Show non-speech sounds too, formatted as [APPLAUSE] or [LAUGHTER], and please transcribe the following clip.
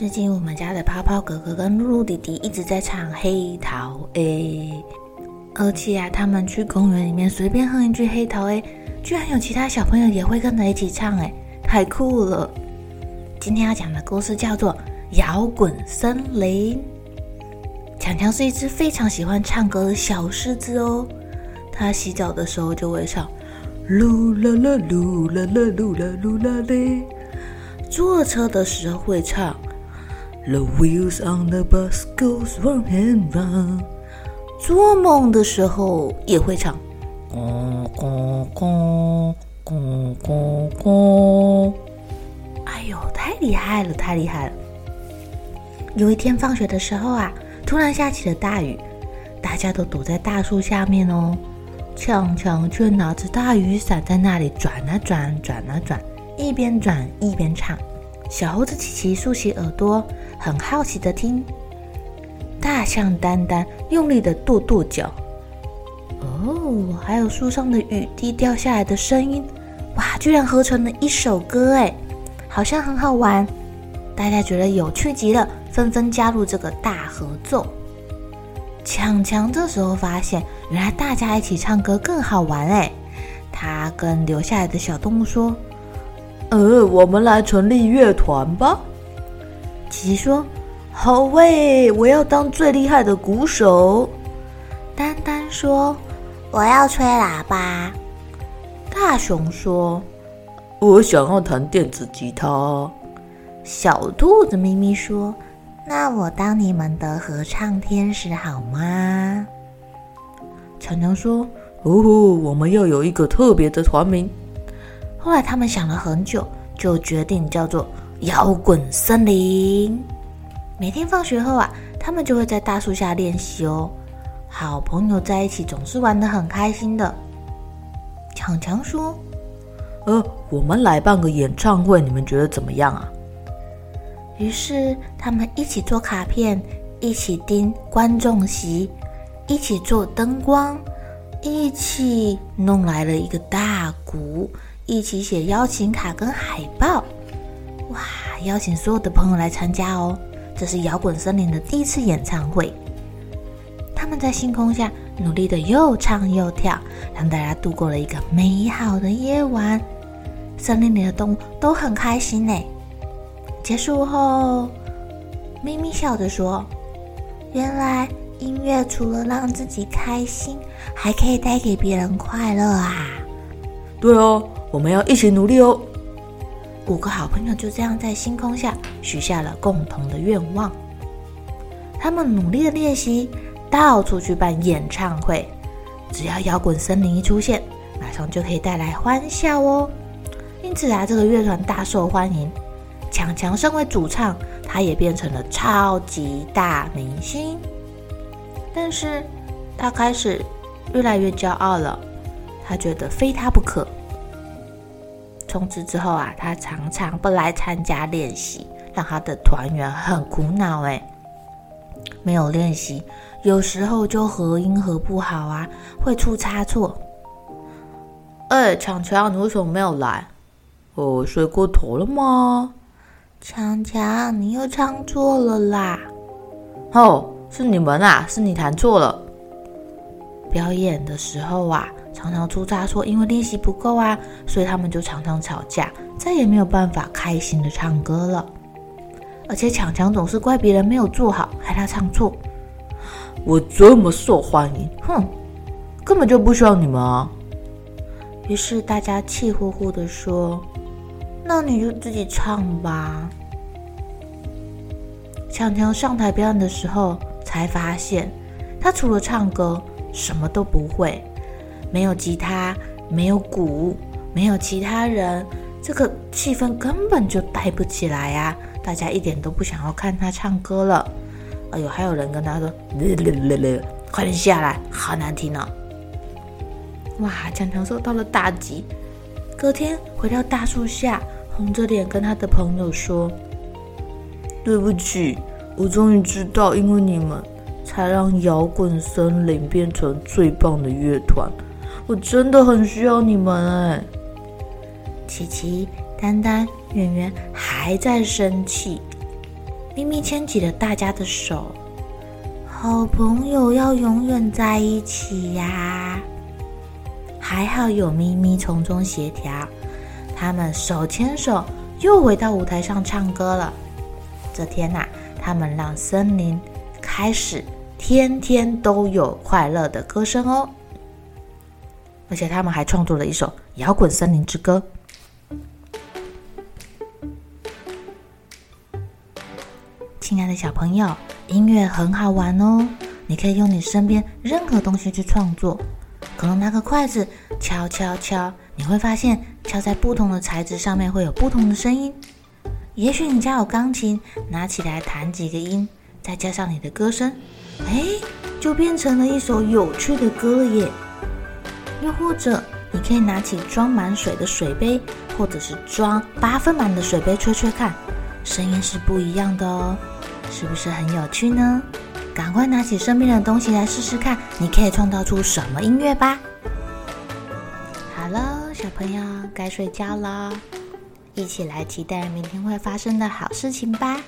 最近我们家的泡泡哥哥跟露露弟弟一直在唱《黑桃 A》，而且啊，他们去公园里面随便哼一句《黑桃 A》，居然有其他小朋友也会跟着一起唱，哎，太酷了！今天要讲的故事叫做《摇滚森林》。强强是一只非常喜欢唱歌的小狮子哦，他洗澡的时候就会唱“噜啦啦噜啦啦噜啦噜啦嘞”，坐车的时候会唱。The wheels on the bus goes round and round。做梦的时候也会唱，咣咣咣咣咣咣。哎呦，太厉害了，太厉害了！有一天放学的时候啊，突然下起了大雨，大家都躲在大树下面哦。强强却拿着大雨伞在那里转啊转，转啊转，一边转一边唱。小猴子琪琪竖起耳朵。很好奇的听，大象丹丹用力的跺跺脚，哦，还有树上的雨滴掉下来的声音，哇，居然合成了一首歌哎，好像很好玩，大家觉得有趣极了，纷纷加入这个大合奏。强强这时候发现，原来大家一起唱歌更好玩哎，他跟留下来的小动物说：“呃，我们来成立乐团吧。”琪琪说：“好喂，我要当最厉害的鼓手。”丹丹说：“我要吹喇叭。”大熊说：“我想要弹电子吉他。”小兔子咪咪说：“那我当你们的合唱天使好吗？”强强说：“哦，我们要有一个特别的团名。”后来他们想了很久，就决定叫做。摇滚森林，每天放学后啊，他们就会在大树下练习哦。好朋友在一起总是玩得很开心的。强强说：“呃，我们来办个演唱会，你们觉得怎么样啊？”于是他们一起做卡片，一起盯观众席，一起做灯光，一起弄来了一个大鼓，一起写邀请卡跟海报。哇！邀请所有的朋友来参加哦，这是摇滚森林的第一次演唱会。他们在星空下努力的又唱又跳，让大家度过了一个美好的夜晚。森林里的动物都很开心呢。结束后，咪咪笑着说：“原来音乐除了让自己开心，还可以带给别人快乐啊！”对哦，我们要一起努力哦。五个好朋友就这样在星空下许下了共同的愿望。他们努力的练习，到处去办演唱会。只要摇滚森林一出现，马上就可以带来欢笑哦。因此啊，这个乐团大受欢迎。强强身为主唱，他也变成了超级大明星。但是，他开始越来越骄傲了。他觉得非他不可。从此之后啊，他常常不来参加练习，让他的团员很苦恼。哎，没有练习，有时候就合音合不好啊，会出差错。哎，强强，你为什么没有来？哦，睡过头了吗？强强，你又唱错了啦！哦，是你们啊，是你弹错了。表演的时候啊。常常出差说，因为练习不够啊，所以他们就常常吵架，再也没有办法开心的唱歌了。而且强强总是怪别人没有做好，害他唱错。我这么受欢迎，哼，根本就不需要你们啊！于是大家气呼呼的说：“那你就自己唱吧。”强强上台表演的时候，才发现他除了唱歌什么都不会，没有吉他，没有鼓，没有其他人，这个气氛根本就带不起来呀！大家一点都不想要看他唱歌了。哎呦，还有人跟他说：“ [LAUGHS] 快点下来，好难听哦！”哇，强强受到了打击。隔天回到大树下，红着脸跟他的朋友说：“对不起，我终于知道，因为你们才让摇滚森林变成最棒的乐团。我真的很需要你们哎！”琪琪、丹丹、圆圆还在生气。咪咪牵起了大家的手，好朋友要永远在一起呀！还好有咪咪从中协调，他们手牵手又回到舞台上唱歌了。这天呐、啊，他们让森林开始天天都有快乐的歌声哦，而且他们还创作了一首《摇滚森林之歌》。亲爱的小朋友，音乐很好玩哦！你可以用你身边任何东西去创作，可能拿个筷子敲敲敲，你会发现敲在不同的材质上面会有不同的声音。也许你家有钢琴，拿起来弹几个音，再加上你的歌声，哎，就变成了一首有趣的歌了耶！又或者，你可以拿起装满水的水杯，或者是装八分满的水杯吹吹看，声音是不一样的哦。是不是很有趣呢？赶快拿起身边的东西来试试看，你可以创造出什么音乐吧！好了，小朋友该睡觉了，一起来期待明天会发生的好事情吧。